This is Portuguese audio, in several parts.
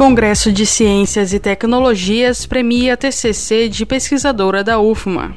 Congresso de Ciências e Tecnologias premia TCC de pesquisadora da UFMA.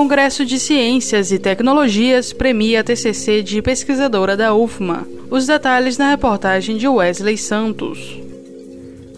Congresso de Ciências e Tecnologias premia a TCC de pesquisadora da UFMA. Os detalhes na reportagem de Wesley Santos.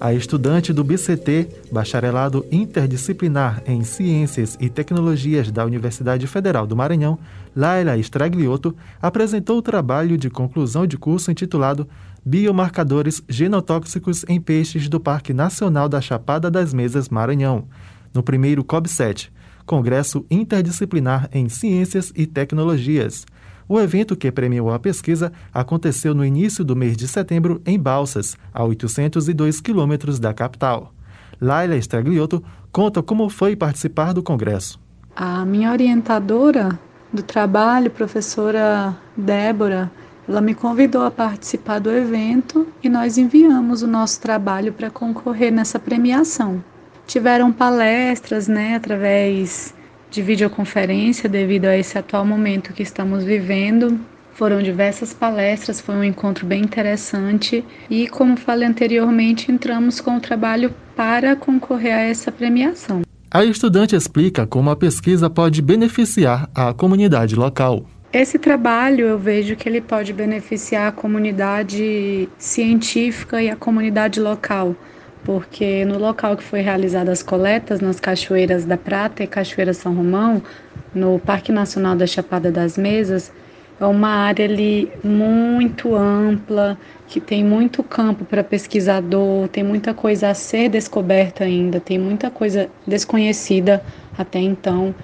A estudante do BCT, Bacharelado Interdisciplinar em Ciências e Tecnologias da Universidade Federal do Maranhão, Laila Stragliotto, apresentou o trabalho de conclusão de curso intitulado Biomarcadores Genotóxicos em Peixes do Parque Nacional da Chapada das Mesas Maranhão, no primeiro COB7 Congresso Interdisciplinar em Ciências e Tecnologias. O evento que premiou a pesquisa aconteceu no início do mês de setembro em Balsas, a 802 quilômetros da capital. Laila Stragliotto conta como foi participar do congresso. A minha orientadora do trabalho, professora Débora, ela me convidou a participar do evento e nós enviamos o nosso trabalho para concorrer nessa premiação tiveram palestras, né, através de videoconferência devido a esse atual momento que estamos vivendo. Foram diversas palestras, foi um encontro bem interessante e, como falei anteriormente, entramos com o trabalho para concorrer a essa premiação. A estudante explica como a pesquisa pode beneficiar a comunidade local. Esse trabalho eu vejo que ele pode beneficiar a comunidade científica e a comunidade local, porque no local que foi realizadas as coletas, nas Cachoeiras da Prata e Cachoeira São Romão, no Parque Nacional da Chapada das Mesas, é uma área ali muito ampla, que tem muito campo para pesquisador, tem muita coisa a ser descoberta ainda, tem muita coisa desconhecida até então.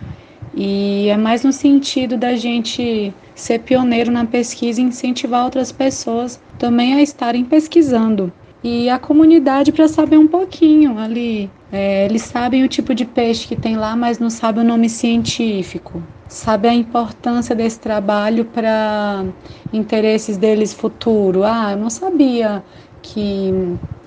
E é mais no sentido da gente ser pioneiro na pesquisa e incentivar outras pessoas também a estarem pesquisando e a comunidade para saber um pouquinho ali. É, eles sabem o tipo de peixe que tem lá, mas não sabem o nome científico. Sabe a importância desse trabalho para interesses deles futuro. Ah, eu não sabia que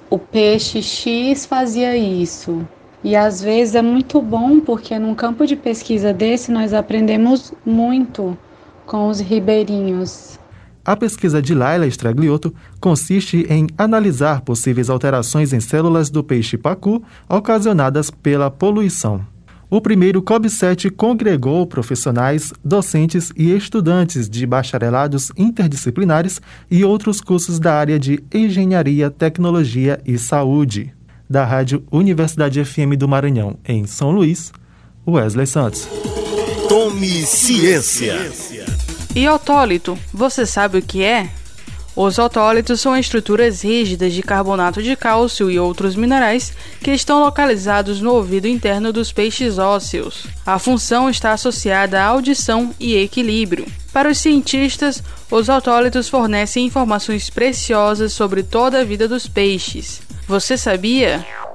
o peixe X fazia isso. E às vezes é muito bom porque num campo de pesquisa desse nós aprendemos muito com os ribeirinhos. A pesquisa de Laila Stragliotto consiste em analisar possíveis alterações em células do peixe pacu ocasionadas pela poluição. O primeiro COB7 congregou profissionais, docentes e estudantes de bacharelados interdisciplinares e outros cursos da área de Engenharia, Tecnologia e Saúde. Da Rádio Universidade FM do Maranhão, em São Luís, Wesley Santos. Tome ciência. E otólito, você sabe o que é? Os otólitos são estruturas rígidas de carbonato de cálcio e outros minerais que estão localizados no ouvido interno dos peixes ósseos. A função está associada à audição e equilíbrio. Para os cientistas, os otólitos fornecem informações preciosas sobre toda a vida dos peixes. Você sabia?